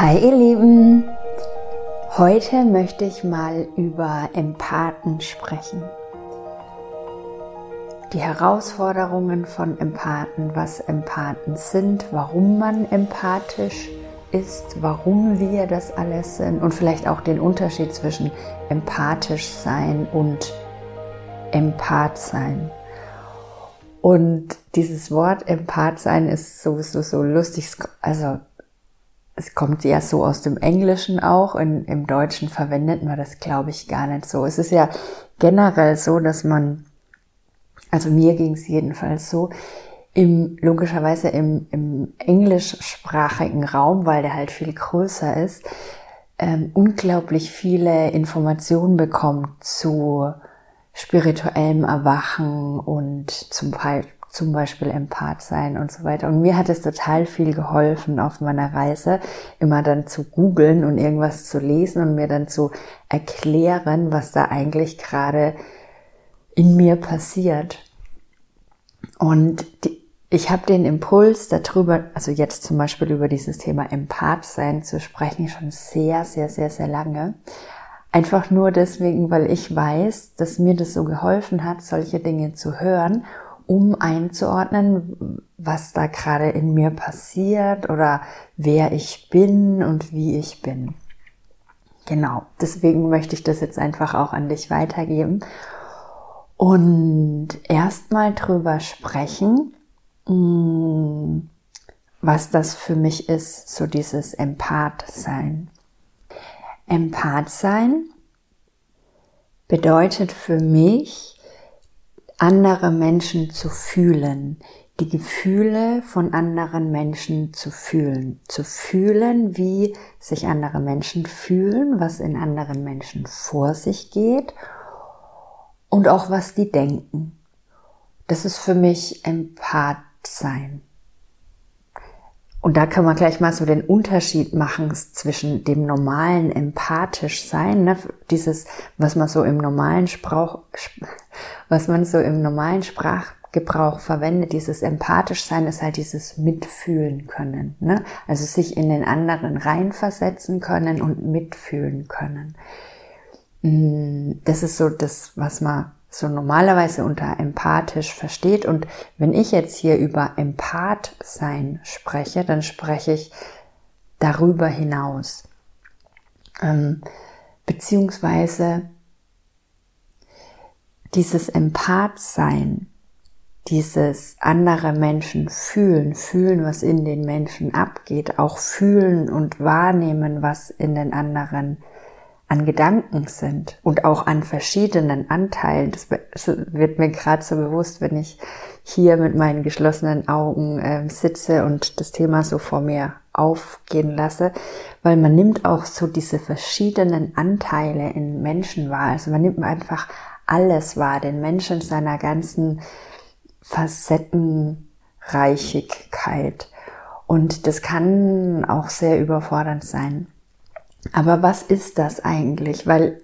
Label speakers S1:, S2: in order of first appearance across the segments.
S1: Hi ihr Lieben, heute möchte ich mal über Empathen sprechen. Die Herausforderungen von Empathen, was Empathen sind, warum man empathisch ist, warum wir das alles sind und vielleicht auch den Unterschied zwischen empathisch sein und Empath sein. Und dieses Wort Empath sein ist sowieso so lustig, also es kommt ja so aus dem Englischen auch, in, im Deutschen verwendet man das, glaube ich, gar nicht so. Es ist ja generell so, dass man, also mir ging es jedenfalls so, im, logischerweise im, im englischsprachigen Raum, weil der halt viel größer ist, ähm, unglaublich viele Informationen bekommt zu spirituellem Erwachen und zum, zum Beispiel Empath sein und so weiter. Und mir hat es total viel geholfen auf meiner Reise, immer dann zu googeln und irgendwas zu lesen und mir dann zu erklären, was da eigentlich gerade in mir passiert. Und die, ich habe den Impuls darüber, also jetzt zum Beispiel über dieses Thema Empath sein zu sprechen, schon sehr, sehr, sehr, sehr lange. Einfach nur deswegen, weil ich weiß, dass mir das so geholfen hat, solche Dinge zu hören um einzuordnen, was da gerade in mir passiert oder wer ich bin und wie ich bin. Genau, deswegen möchte ich das jetzt einfach auch an dich weitergeben und erstmal drüber sprechen, mm, was das für mich ist, so dieses Empath-Sein. Empath-Sein bedeutet für mich, andere Menschen zu fühlen, die Gefühle von anderen Menschen zu fühlen, zu fühlen, wie sich andere Menschen fühlen, was in anderen Menschen vor sich geht und auch was die denken. Das ist für mich Empath sein. Und da kann man gleich mal so den Unterschied machen zwischen dem normalen empathisch sein, ne? dieses, was man so im normalen Sprach, was man so im normalen Sprachgebrauch verwendet, dieses empathisch sein ist halt dieses mitfühlen können, ne? also sich in den anderen reinversetzen können und mitfühlen können. Mm, das ist so das, was man so normalerweise unter empathisch versteht. Und wenn ich jetzt hier über Empath sein spreche, dann spreche ich darüber hinaus. Ähm, beziehungsweise dieses Empath sein, dieses andere Menschen fühlen, fühlen, was in den Menschen abgeht, auch fühlen und wahrnehmen, was in den anderen an Gedanken sind und auch an verschiedenen Anteilen. Das wird mir gerade so bewusst, wenn ich hier mit meinen geschlossenen Augen äh, sitze und das Thema so vor mir aufgehen lasse, weil man nimmt auch so diese verschiedenen Anteile in Menschen wahr. Also man nimmt einfach alles wahr, den Menschen seiner ganzen Facettenreichigkeit. Und das kann auch sehr überfordernd sein. Aber was ist das eigentlich? Weil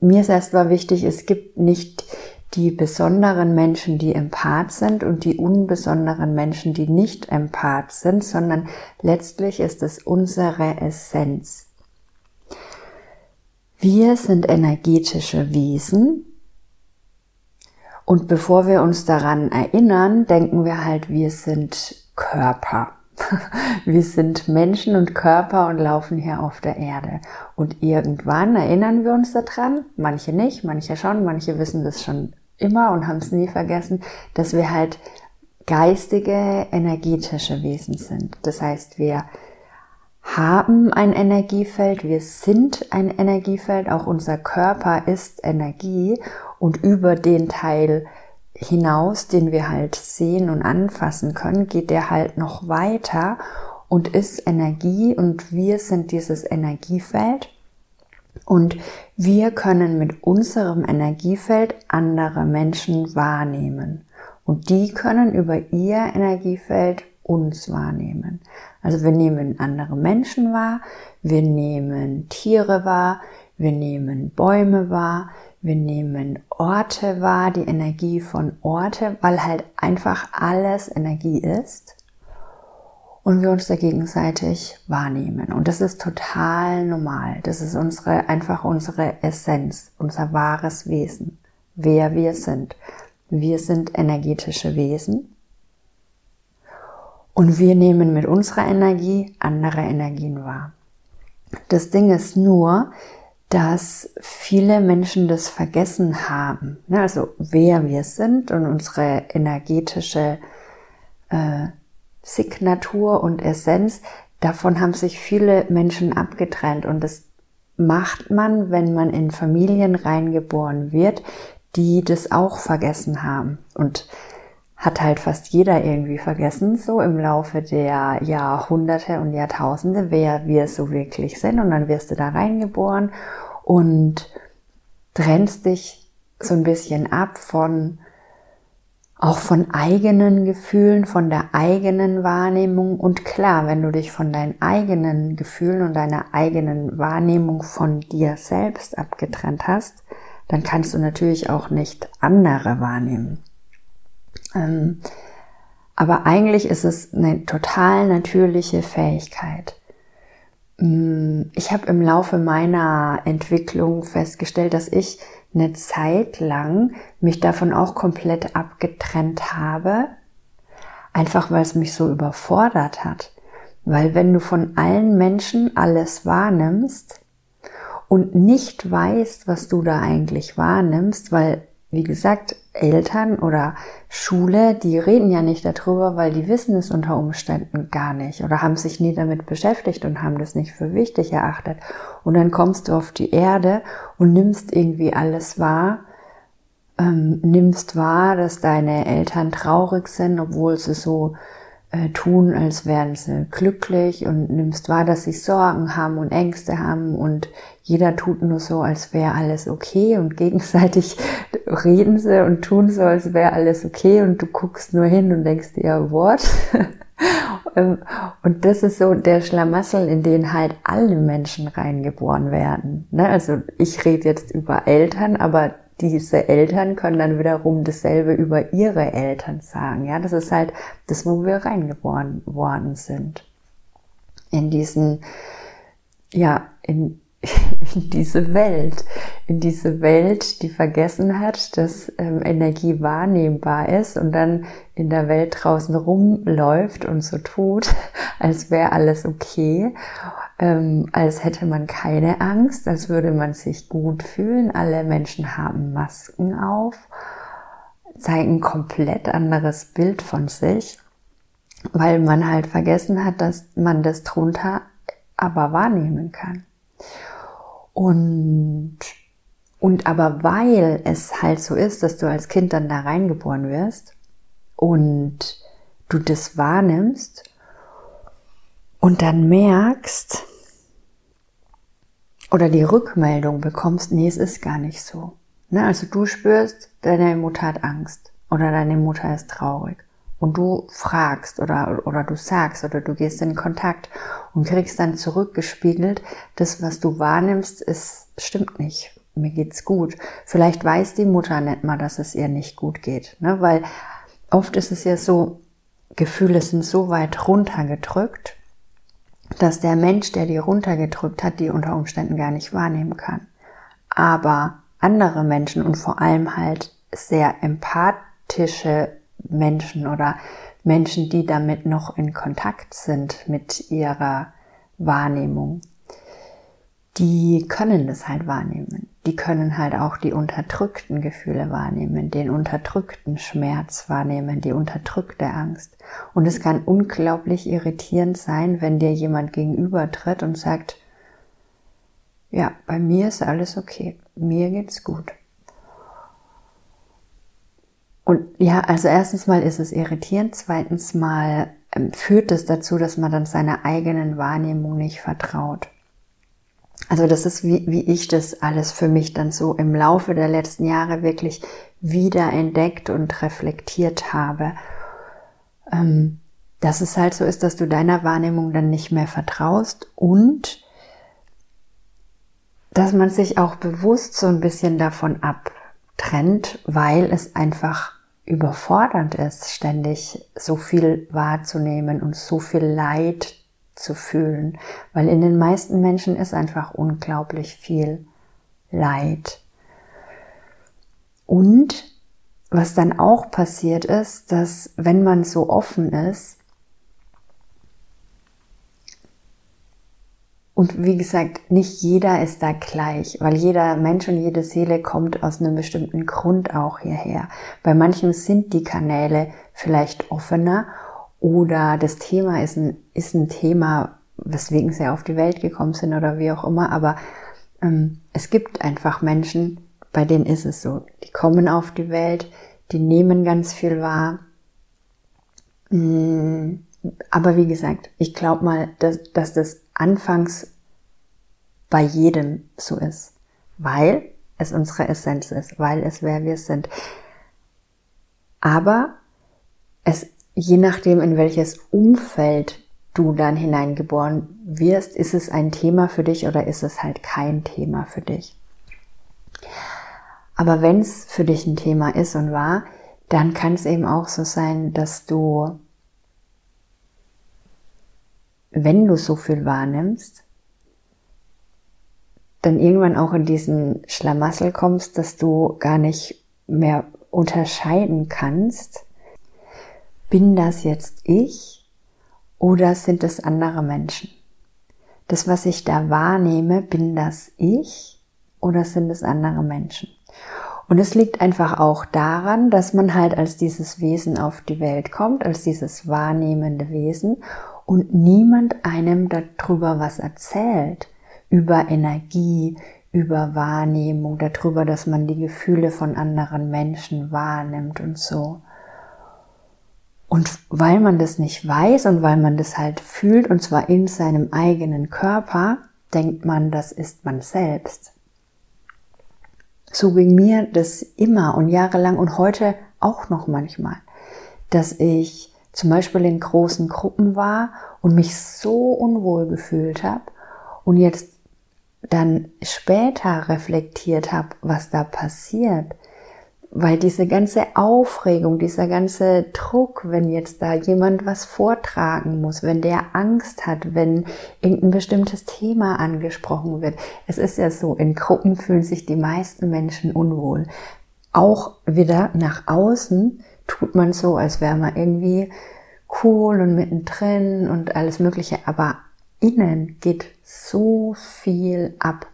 S1: mir ist erst mal wichtig, es gibt nicht die besonderen Menschen, die empath sind und die unbesonderen Menschen, die nicht empath sind, sondern letztlich ist es unsere Essenz. Wir sind energetische Wesen und bevor wir uns daran erinnern, denken wir halt, wir sind Körper. Wir sind Menschen und Körper und laufen hier auf der Erde. Und irgendwann erinnern wir uns daran, manche nicht, manche schon, manche wissen das schon immer und haben es nie vergessen, dass wir halt geistige, energetische Wesen sind. Das heißt, wir haben ein Energiefeld, wir sind ein Energiefeld, auch unser Körper ist Energie und über den Teil hinaus, den wir halt sehen und anfassen können, geht der halt noch weiter und ist Energie und wir sind dieses Energiefeld und wir können mit unserem Energiefeld andere Menschen wahrnehmen und die können über ihr Energiefeld uns wahrnehmen. Also wir nehmen andere Menschen wahr, wir nehmen Tiere wahr, wir nehmen Bäume wahr, wir nehmen Orte wahr, die Energie von Orte, weil halt einfach alles Energie ist. und wir uns da gegenseitig wahrnehmen. Und das ist total normal. Das ist unsere, einfach unsere Essenz, unser wahres Wesen, wer wir sind. Wir sind energetische Wesen. Und wir nehmen mit unserer Energie andere Energien wahr. Das Ding ist nur, dass viele Menschen das vergessen haben. Ne, also wer wir sind und unsere energetische äh, Signatur und Essenz, davon haben sich viele Menschen abgetrennt und das macht man, wenn man in Familien reingeboren wird, die das auch vergessen haben und hat halt fast jeder irgendwie vergessen, so im Laufe der Jahrhunderte und Jahrtausende, wer wir so wirklich sind. Und dann wirst du da reingeboren und trennst dich so ein bisschen ab von auch von eigenen Gefühlen, von der eigenen Wahrnehmung. Und klar, wenn du dich von deinen eigenen Gefühlen und deiner eigenen Wahrnehmung von dir selbst abgetrennt hast, dann kannst du natürlich auch nicht andere wahrnehmen. Ähm, aber eigentlich ist es eine total natürliche Fähigkeit. Mm, ich habe im Laufe meiner Entwicklung festgestellt, dass ich eine Zeit lang mich davon auch komplett abgetrennt habe, einfach weil es mich so überfordert hat. Weil wenn du von allen Menschen alles wahrnimmst und nicht weißt, was du da eigentlich wahrnimmst, weil, wie gesagt, Eltern oder Schule, die reden ja nicht darüber, weil die wissen es unter Umständen gar nicht oder haben sich nie damit beschäftigt und haben das nicht für wichtig erachtet. Und dann kommst du auf die Erde und nimmst irgendwie alles wahr, ähm, nimmst wahr, dass deine Eltern traurig sind, obwohl sie so äh, tun, als wären sie glücklich und nimmst wahr, dass sie Sorgen haben und Ängste haben und jeder tut nur so, als wäre alles okay und gegenseitig reden sie und tun so, als wäre alles okay und du guckst nur hin und denkst dir, what? Ähm, und das ist so der Schlamassel, in den halt alle Menschen reingeboren werden. Ne? Also ich rede jetzt über Eltern, aber diese Eltern können dann wiederum dasselbe über ihre Eltern sagen. Ja, das ist halt das, wo wir reingeboren worden sind. In diesen, ja, in, in diese Welt, in diese Welt, die vergessen hat, dass ähm, Energie wahrnehmbar ist und dann in der Welt draußen rumläuft und so tut, als wäre alles okay, ähm, als hätte man keine Angst, als würde man sich gut fühlen. Alle Menschen haben Masken auf, zeigen komplett anderes Bild von sich, weil man halt vergessen hat, dass man das drunter aber wahrnehmen kann. Und, und aber weil es halt so ist, dass du als Kind dann da reingeboren wirst und du das wahrnimmst und dann merkst oder die Rückmeldung bekommst, nee, es ist gar nicht so. Ne? Also du spürst, deine Mutter hat Angst oder deine Mutter ist traurig und du fragst oder, oder du sagst oder du gehst in Kontakt und kriegst dann zurückgespiegelt, das, was du wahrnimmst, ist, stimmt nicht. Mir geht's gut. Vielleicht weiß die Mutter nicht mal, dass es ihr nicht gut geht, ne? weil oft ist es ja so, Gefühle sind so weit runtergedrückt, dass der Mensch, der die runtergedrückt hat, die unter Umständen gar nicht wahrnehmen kann. Aber andere Menschen und vor allem halt sehr empathische Menschen oder Menschen, die damit noch in Kontakt sind mit ihrer Wahrnehmung, die können das halt wahrnehmen. Die können halt auch die unterdrückten Gefühle wahrnehmen, den unterdrückten Schmerz wahrnehmen, die unterdrückte Angst. Und es kann unglaublich irritierend sein, wenn dir jemand gegenüber tritt und sagt, ja, bei mir ist alles okay, mir geht's gut. Und ja, also erstens mal ist es irritierend, zweitens mal ähm, führt es dazu, dass man dann seiner eigenen Wahrnehmung nicht vertraut. Also das ist, wie, wie ich das alles für mich dann so im Laufe der letzten Jahre wirklich wieder entdeckt und reflektiert habe. Ähm, dass es halt so ist, dass du deiner Wahrnehmung dann nicht mehr vertraust und dass man sich auch bewusst so ein bisschen davon abtrennt, weil es einfach überfordernd ist, ständig so viel wahrzunehmen und so viel Leid zu fühlen, weil in den meisten Menschen ist einfach unglaublich viel Leid. Und was dann auch passiert ist, dass wenn man so offen ist, Und wie gesagt, nicht jeder ist da gleich, weil jeder Mensch und jede Seele kommt aus einem bestimmten Grund auch hierher. Bei manchen sind die Kanäle vielleicht offener oder das Thema ist ein, ist ein Thema, weswegen sie auf die Welt gekommen sind oder wie auch immer, aber ähm, es gibt einfach Menschen, bei denen ist es so. Die kommen auf die Welt, die nehmen ganz viel wahr. Mm, aber wie gesagt, ich glaube mal, dass, dass das anfangs bei jedem so ist, weil es unsere Essenz ist, weil es wer wir sind. Aber es, je nachdem, in welches Umfeld du dann hineingeboren wirst, ist es ein Thema für dich oder ist es halt kein Thema für dich. Aber wenn es für dich ein Thema ist und war, dann kann es eben auch so sein, dass du wenn du so viel wahrnimmst, dann irgendwann auch in diesen Schlamassel kommst, dass du gar nicht mehr unterscheiden kannst, bin das jetzt ich oder sind es andere Menschen? Das, was ich da wahrnehme, bin das ich oder sind es andere Menschen? Und es liegt einfach auch daran, dass man halt als dieses Wesen auf die Welt kommt, als dieses wahrnehmende Wesen und niemand einem darüber was erzählt, über Energie, über Wahrnehmung, darüber, dass man die Gefühle von anderen Menschen wahrnimmt und so. Und weil man das nicht weiß und weil man das halt fühlt, und zwar in seinem eigenen Körper, denkt man, das ist man selbst. So ging mir das immer und jahrelang und heute auch noch manchmal, dass ich zum Beispiel in großen Gruppen war und mich so unwohl gefühlt habe und jetzt dann später reflektiert habe, was da passiert, weil diese ganze Aufregung, dieser ganze Druck, wenn jetzt da jemand was vortragen muss, wenn der Angst hat, wenn irgendein bestimmtes Thema angesprochen wird. Es ist ja so, in Gruppen fühlen sich die meisten Menschen unwohl. Auch wieder nach außen tut man so, als wäre man irgendwie cool und mittendrin und alles Mögliche, aber innen geht so viel ab.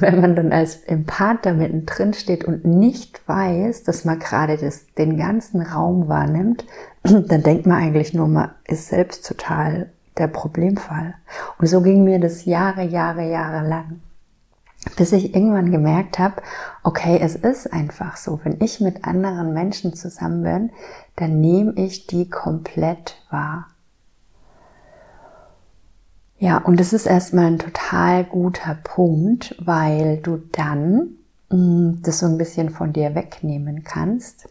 S1: Wenn man dann als Empath da mittendrin steht und nicht weiß, dass man gerade das, den ganzen Raum wahrnimmt, dann denkt man eigentlich nur, man ist selbst total der Problemfall. Und so ging mir das Jahre, Jahre, Jahre lang bis ich irgendwann gemerkt habe, okay, es ist einfach so, wenn ich mit anderen Menschen zusammen bin, dann nehme ich die komplett wahr. Ja, und das ist erstmal ein total guter Punkt, weil du dann mh, mm, das so ein bisschen von dir wegnehmen kannst.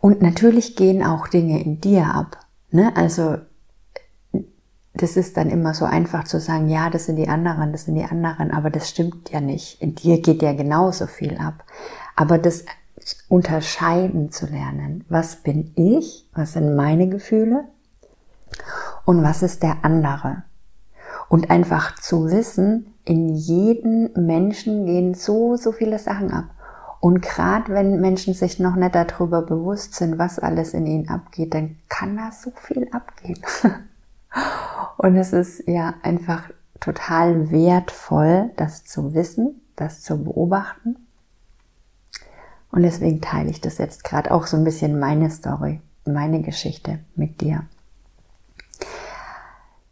S1: Und natürlich gehen auch Dinge in dir ab. Ne? Also das ist dann immer so einfach zu sagen, ja, das sind die anderen, das sind die anderen, aber das stimmt ja nicht. In dir geht ja genauso viel ab. Aber das unterscheiden zu lernen, was bin ich, was sind meine Gefühle und was ist der andere. Und einfach zu wissen, in jedem Menschen gehen so, so viele Sachen ab. Und gerade wenn Menschen sich noch nicht darüber bewusst sind, was alles in ihnen abgeht, dann kann da so viel abgehen. Und es ist ja einfach total wertvoll, das zu wissen, das zu beobachten. Und deswegen teile ich das jetzt gerade auch so ein bisschen meine Story, meine Geschichte mit dir.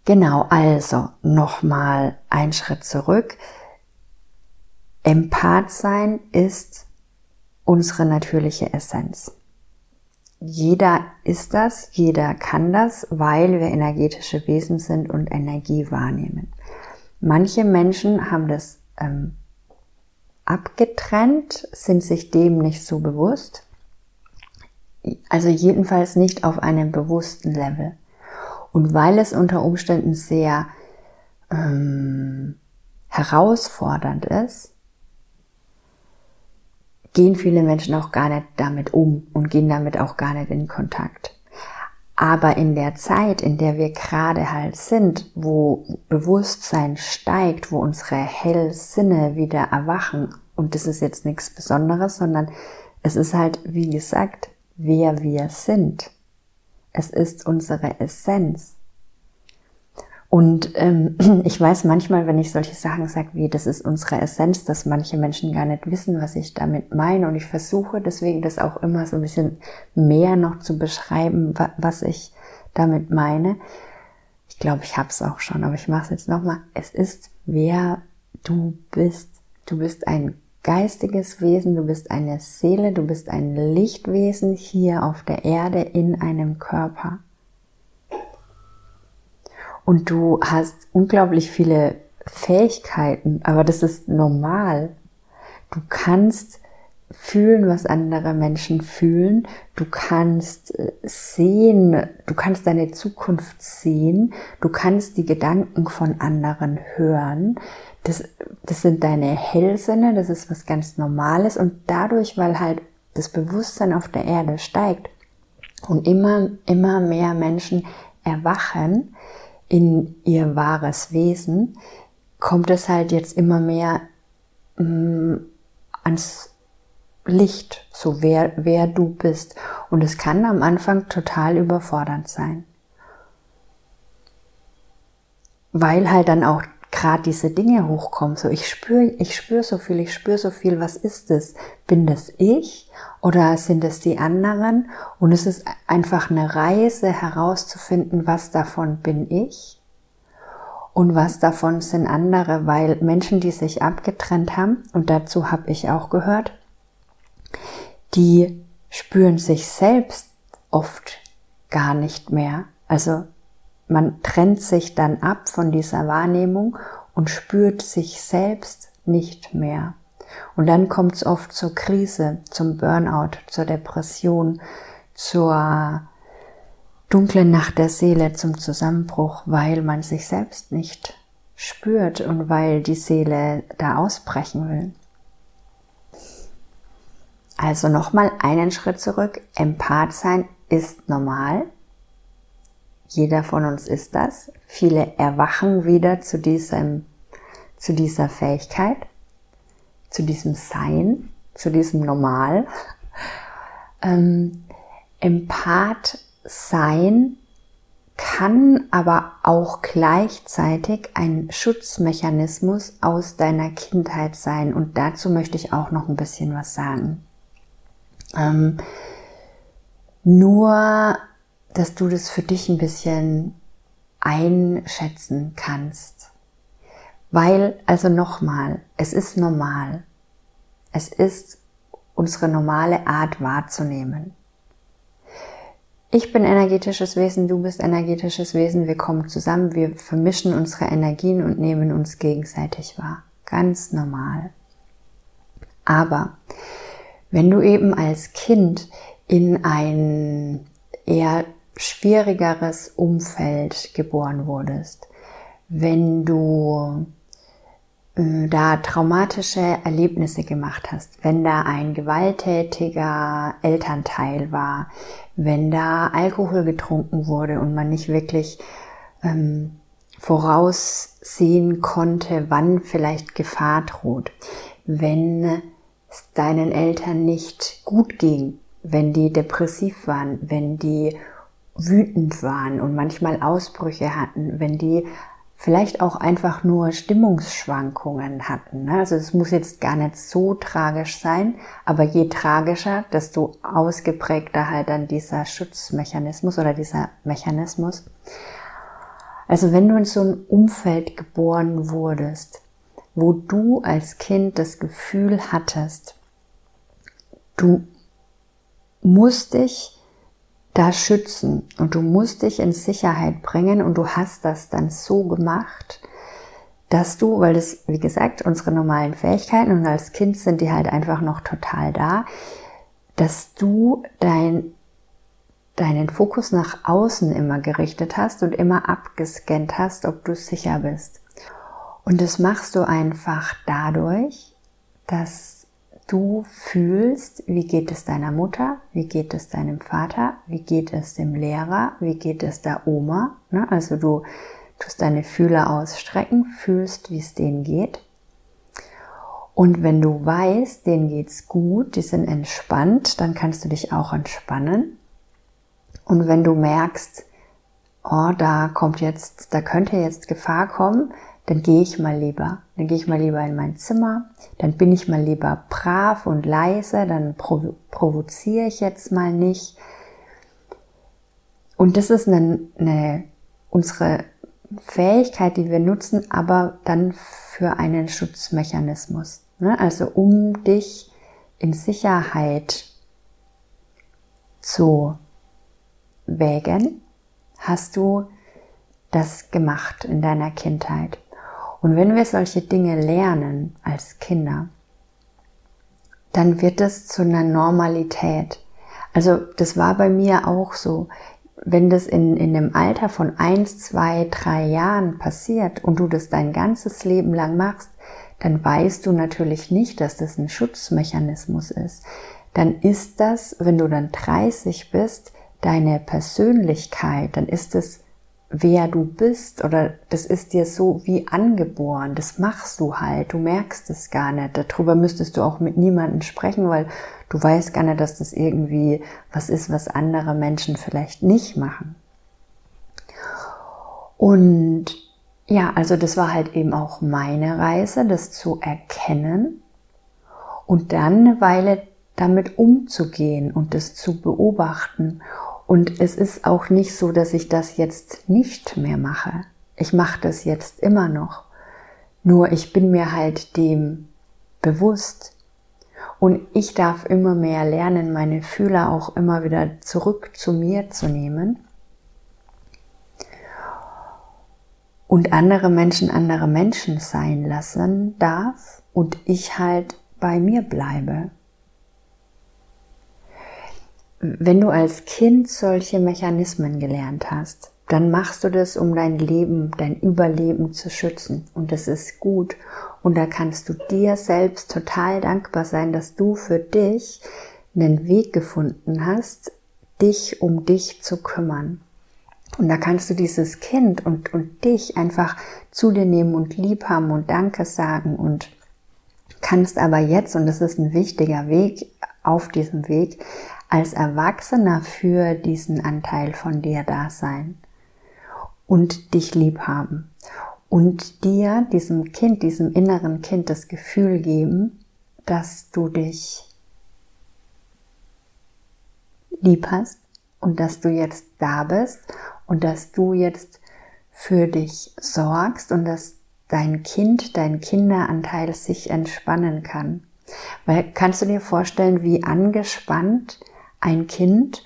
S1: Genau, also nochmal ein Schritt zurück. Empath sein ist unsere natürliche Essenz. Jeder ist das, jeder kann das, weil wir energetische Wesen sind und Energie wahrnehmen. Manche Menschen haben das ähm, abgetrennt, sind sich dem nicht so bewusst. Also jedenfalls nicht auf einem bewussten Level. Und weil es unter Umständen sehr ähm, herausfordernd ist, gehen viele Menschen auch gar nicht damit um und gehen damit auch gar nicht in Kontakt. Aber in der Zeit, in der wir gerade halt sind, wo Bewusstsein steigt, wo unsere Hellsinne wieder erwachen, und das ist jetzt nichts Besonderes, sondern es ist halt, wie gesagt, wer wir sind. Es ist unsere Essenz. Und ähm, ich weiß manchmal, wenn ich solche Sachen sage wie, das ist unsere Essenz, dass manche Menschen gar nicht wissen, was ich damit meine. Und ich versuche deswegen das auch immer so ein bisschen mehr noch zu beschreiben, was ich damit meine. Ich glaube, ich habe es auch schon, aber ich mache es jetzt nochmal. Es ist, wer du bist. Du bist ein geistiges Wesen, du bist eine Seele, du bist ein Lichtwesen hier auf der Erde in einem Körper und du hast unglaublich viele Fähigkeiten, aber das ist normal. Du kannst fühlen, was andere Menschen fühlen. Du kannst äh, sehen, du kannst deine Zukunft sehen. Du kannst die Gedanken von anderen hören. Das, das sind deine Hellsinne, das ist was ganz Normales und dadurch, weil halt das Bewusstsein auf der Erde steigt und immer, immer mehr Menschen erwachen, in ihr wahres Wesen, kommt es halt jetzt immer mehr mh, mm, ans Licht, so wer, wer du bist. Und es kann am Anfang total überfordernd sein. Weil halt dann auch gerade diese Dinge hochkommen. So, ich spüre, ich spüre so viel, ich spüre so viel. Was ist es? Bin das ich oder sind es die anderen? Und es ist einfach eine Reise herauszufinden, was davon bin ich und was davon sind andere, weil Menschen, die sich abgetrennt haben, und dazu habe ich auch gehört, die spüren sich selbst oft gar nicht mehr. Also man trennt sich dann ab von dieser Wahrnehmung und spürt sich selbst nicht mehr. Und dann kommt es oft zur Krise, zum Burnout, zur Depression, zur dunklen Nacht der Seele, zum Zusammenbruch, weil man sich selbst nicht spürt und weil die Seele da ausbrechen will. Also nochmal einen Schritt zurück. Empath sein ist normal. Jeder von uns ist das. Viele erwachen wieder zu diesem, zu dieser Fähigkeit, zu diesem Sein, zu diesem Normal. Ähm, Empath sein kann aber auch gleichzeitig ein Schutzmechanismus aus deiner Kindheit sein. Und dazu möchte ich auch noch ein bisschen was sagen. Ähm, nur dass du das für dich ein bisschen einschätzen kannst. Weil, also nochmal, es ist normal. Es ist unsere normale Art wahrzunehmen. Ich bin energetisches Wesen, du bist energetisches Wesen, wir kommen zusammen, wir vermischen unsere Energien und nehmen uns gegenseitig wahr. Ganz normal. Aber wenn du eben als Kind in ein eher schwierigeres Umfeld geboren wurdest, wenn du äh, da traumatische Erlebnisse gemacht hast, wenn da ein gewalttätiger Elternteil war, wenn da Alkohol getrunken wurde und man nicht wirklich ähm, voraussehen konnte, wann vielleicht Gefahr droht, wenn es deinen Eltern nicht gut ging, wenn die depressiv waren, wenn die wütend waren und manchmal Ausbrüche hatten, wenn die vielleicht auch einfach nur Stimmungsschwankungen hatten. Ne? Also es muss jetzt gar nicht so tragisch sein, aber je tragischer, desto ausgeprägter halt dann dieser Schutzmechanismus oder dieser Mechanismus. Also wenn du in so ein Umfeld geboren wurdest, wo du als Kind das Gefühl hattest, du musst dich da schützen und du musst dich in Sicherheit bringen und du hast das dann so gemacht, dass du, weil das, wie gesagt, unsere normalen Fähigkeiten und als Kind sind die halt einfach noch total da, dass du dein, deinen Fokus nach außen immer gerichtet hast und immer abgescannt hast, ob du sicher bist. Und das machst du einfach dadurch, dass du fühlst, wie geht es deiner Mutter, wie geht es deinem Vater, wie geht es dem Lehrer, wie geht es der Oma. Ne? Also du tust deine Fühler ausstrecken, fühlst, wie es denen geht. Und wenn du weißt, denen geht's gut, die sind entspannt, dann kannst du dich auch entspannen. Und wenn du merkst, oh, da kommt jetzt, da könnte jetzt Gefahr kommen, dann gehe ich mal lieber. Dann gehe ich mal lieber in mein Zimmer, dann bin ich mal lieber brav und leise, dann provo provoziere ich jetzt mal nicht. Und das ist eine, eine, unsere Fähigkeit, die wir nutzen, aber dann für einen Schutzmechanismus. Ne? Also um dich in Sicherheit zu wägen, hast du das gemacht in deiner Kindheit. Und wenn wir solche Dinge lernen als Kinder, dann wird es zu einer Normalität. Also das war bei mir auch so. Wenn das in, in dem Alter von eins, zwei, drei Jahren passiert und du das dein ganzes Leben lang machst, dann weißt du natürlich nicht, dass das ein Schutzmechanismus ist. Dann ist das, wenn du dann 30 bist, deine Persönlichkeit, dann ist es wer du bist oder das ist dir so wie angeboren, das machst du halt, du merkst es gar nicht. Darüber müsstest du auch mit niemandem sprechen, weil du weißt gar nicht, dass das irgendwie was ist, was andere Menschen vielleicht nicht machen. Und ja, also das war halt eben auch meine Reise, das zu erkennen und dann eine Weile damit umzugehen und das zu beobachten und es ist auch nicht so, dass ich das jetzt nicht mehr mache. Ich mache das jetzt immer noch. Nur ich bin mir halt dem bewusst. Und ich darf immer mehr lernen, meine Fühler auch immer wieder zurück zu mir zu nehmen. Und andere Menschen andere Menschen sein lassen darf und ich halt bei mir bleibe wenn du als Kind solche Mechanismen gelernt hast, dann machst du das, um dein Leben, dein Überleben zu schützen. Und das ist gut. Und da kannst du dir selbst total dankbar sein, dass du für dich einen Weg gefunden hast, dich um dich zu kümmern. Und da kannst du dieses Kind und, und dich einfach zu dir nehmen und lieb haben und Danke sagen und kannst aber jetzt, und das ist ein wichtiger Weg auf diesem Weg, als Erwachsener für diesen Anteil von dir da sein und dich lieb haben und dir, diesem Kind, diesem inneren Kind das Gefühl geben, dass du dich lieb hast und dass du jetzt da bist und dass du jetzt für dich sorgst und dass dein Kind, dein Kinderanteil sich entspannen kann. Weil kannst du dir vorstellen, wie angespannt ein Kind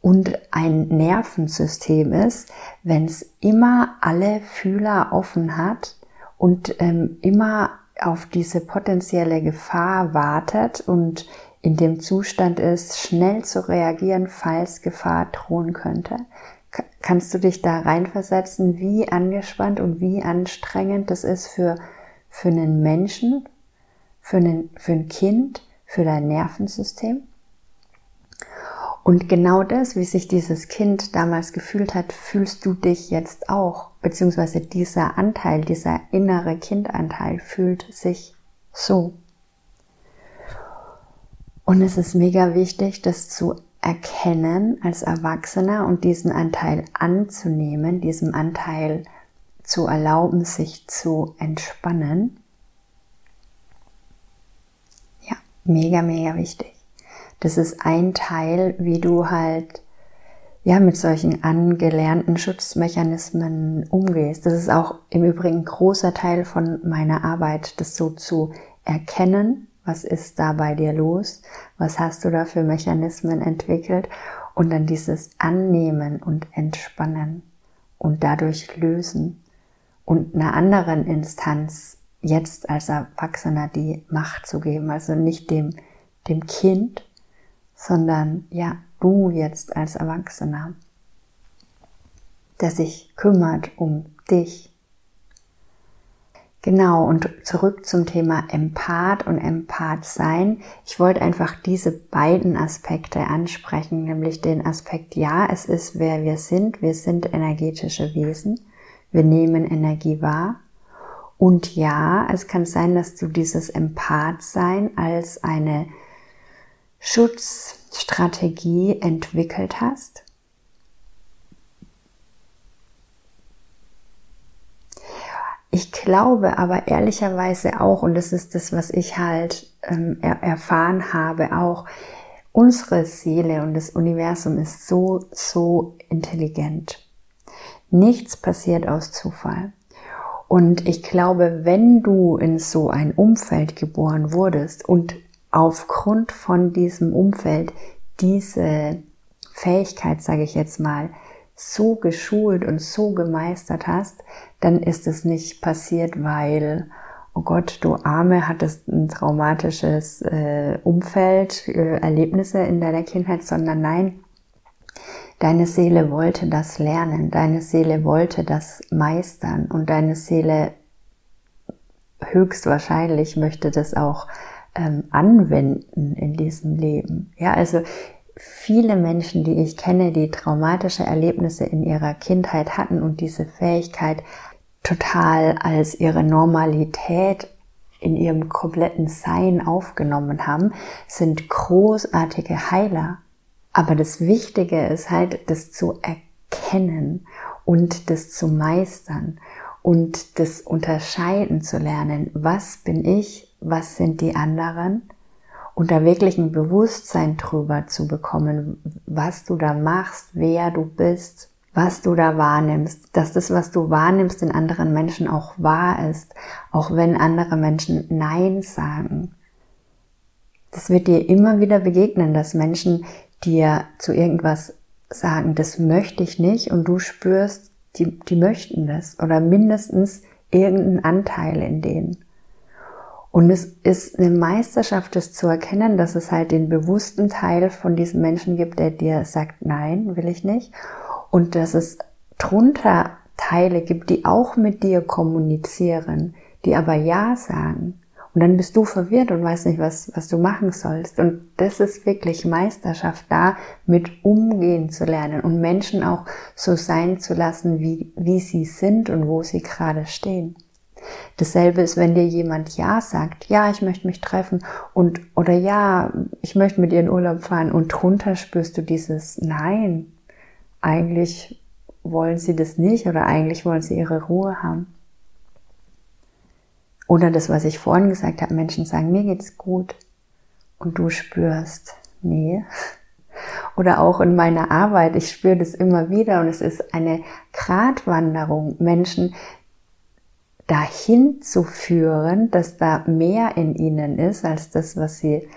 S1: und ein Nervensystem ist, wenn es immer alle Fühler offen hat und ähm, immer auf diese potenzielle Gefahr wartet und in dem Zustand ist, schnell zu reagieren, falls Gefahr drohen könnte. Kannst du dich da reinversetzen, wie angespannt und wie anstrengend das ist für, für einen Menschen, für, einen, für ein Kind, für dein Nervensystem? Und genau das, wie sich dieses Kind damals gefühlt hat, fühlst du dich jetzt auch, beziehungsweise dieser Anteil, dieser innere Kindanteil fühlt sich so. Und es ist mega wichtig, das zu erkennen als Erwachsener und diesen Anteil anzunehmen, diesem Anteil zu erlauben, sich zu entspannen. Ja, mega, mega wichtig. Das ist ein Teil, wie du halt ja mit solchen angelernten Schutzmechanismen umgehst. Das ist auch im Übrigen ein großer Teil von meiner Arbeit, das so zu erkennen, was ist da bei dir los, was hast du da für Mechanismen entwickelt? Und dann dieses Annehmen und Entspannen und dadurch lösen. Und einer anderen Instanz jetzt als Erwachsener die Macht zu geben, also nicht dem, dem Kind, sondern ja, du jetzt als Erwachsener, der sich kümmert um dich. Genau, und zurück zum Thema Empath und Empath sein. Ich wollte einfach diese beiden Aspekte ansprechen, nämlich den Aspekt, ja, es ist, wer wir sind. Wir sind energetische Wesen. Wir nehmen Energie wahr. Und ja, es kann sein, dass du dieses Empath sein als eine Schutzstrategie entwickelt hast Ich glaube aber ehrlicherweise auch, und das ist das, was ich halt ähm, er erfahren habe, auch unsere Seele und das Universum ist so, so intelligent. Nichts passiert aus Zufall. Und ich glaube, wenn du in so ein Umfeld geboren wurdest und aufgrund von diesem Umfeld diese Fähigkeit, sage ich jetzt mal, so geschult und so gemeistert hast, dann ist es nicht passiert, weil, oh Gott, du Arme, hattest ein traumatisches äh, Umfeld, äh, Erlebnisse in deiner Kindheit, sondern nein, deine Seele wollte das lernen, deine Seele wollte das meistern und deine Seele höchstwahrscheinlich möchte das auch ähm, anwenden in diesem Leben. Ja, also viele Menschen, die ich kenne, die traumatische Erlebnisse in ihrer Kindheit hatten und diese Fähigkeit total als ihre Normalität in ihrem kompletten Sein aufgenommen haben, sind großartige Heiler. Aber das Wichtige ist halt, das zu erkennen und das zu meistern und das unterscheiden zu lernen. Was bin ich? Was sind die anderen? und da wirklich ein Bewusstsein drüber zu bekommen, was du da machst, wer du bist, was du da wahrnimmst, dass das, was du wahrnimmst, in anderen Menschen auch wahr ist, auch wenn andere Menschen Nein sagen. Das wird dir immer wieder begegnen, dass Menschen dir zu irgendwas sagen, das möchte ich nicht und du spürst, die, die möchten das oder mindestens irgendeinen Anteil in denen. Und es ist eine Meisterschaft, das zu erkennen, dass es halt den bewussten Teil von diesem Menschen gibt, der dir sagt, nein, will ich nicht. Und dass es drunter Teile gibt, die auch mit dir kommunizieren, die aber Ja sagen. Und dann bist du verwirrt und weißt nicht, was, was du machen sollst. Und das ist wirklich Meisterschaft, da mit umgehen zu lernen und Menschen auch so sein zu lassen, wie, wie sie sind und wo sie gerade stehen. Dasselbe ist, wenn dir jemand Ja sagt, ja, ich möchte mich treffen und oder ja, ich möchte mit dir in Urlaub fahren und drunter spürst du dieses Nein. Eigentlich wollen sie das nicht oder eigentlich wollen sie ihre Ruhe haben. Oder das, was ich vorhin gesagt habe, Menschen sagen, mir geht's gut und du spürst, nee. Oder auch in meiner Arbeit, ich spüre das immer wieder und es ist eine Gratwanderung. Menschen, dahin zu führen, dass da mehr in ihnen ist als das, was sie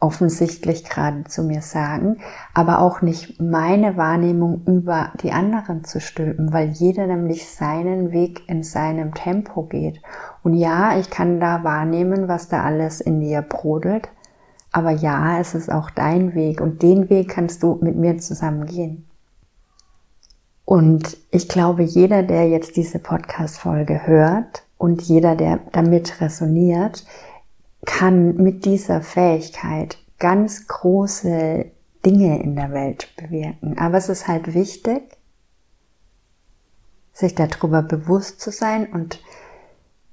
S1: offensichtlich gerade zu mir sagen, aber auch nicht meine Wahrnehmung über die anderen zu stülpen, weil jeder nämlich seinen Weg in seinem Tempo geht. Und ja, ich kann da wahrnehmen, was da alles in dir brodelt, aber ja, es ist auch dein Weg und den Weg kannst du mit mir zusammen gehen. Und ich glaube, jeder, der jetzt diese Podcast-Folge hört und jeder, der damit resoniert, kann mit dieser Fähigkeit ganz große Dinge in der Welt bewirken. Aber es ist halt wichtig, sich darüber bewusst zu sein und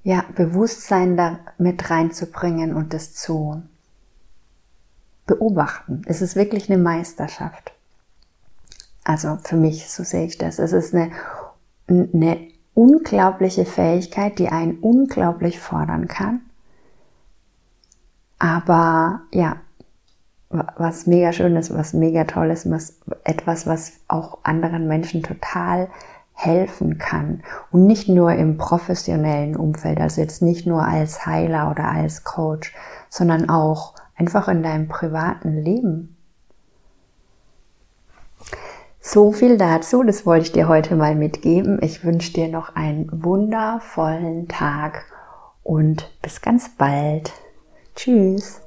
S1: ja, Bewusstsein da mit reinzubringen und das zu beobachten. Es ist wirklich eine Meisterschaft. Also für mich, so sehe ich das. Es ist eine, eine unglaubliche Fähigkeit, die einen unglaublich fordern kann. Aber ja, was mega schön ist, was mega toll ist, was, etwas, was auch anderen Menschen total helfen kann. Und nicht nur im professionellen Umfeld, also jetzt nicht nur als Heiler oder als Coach, sondern auch einfach in deinem privaten Leben. So viel dazu, das wollte ich dir heute mal mitgeben. Ich wünsche dir noch einen wundervollen Tag und bis ganz bald. Tschüss.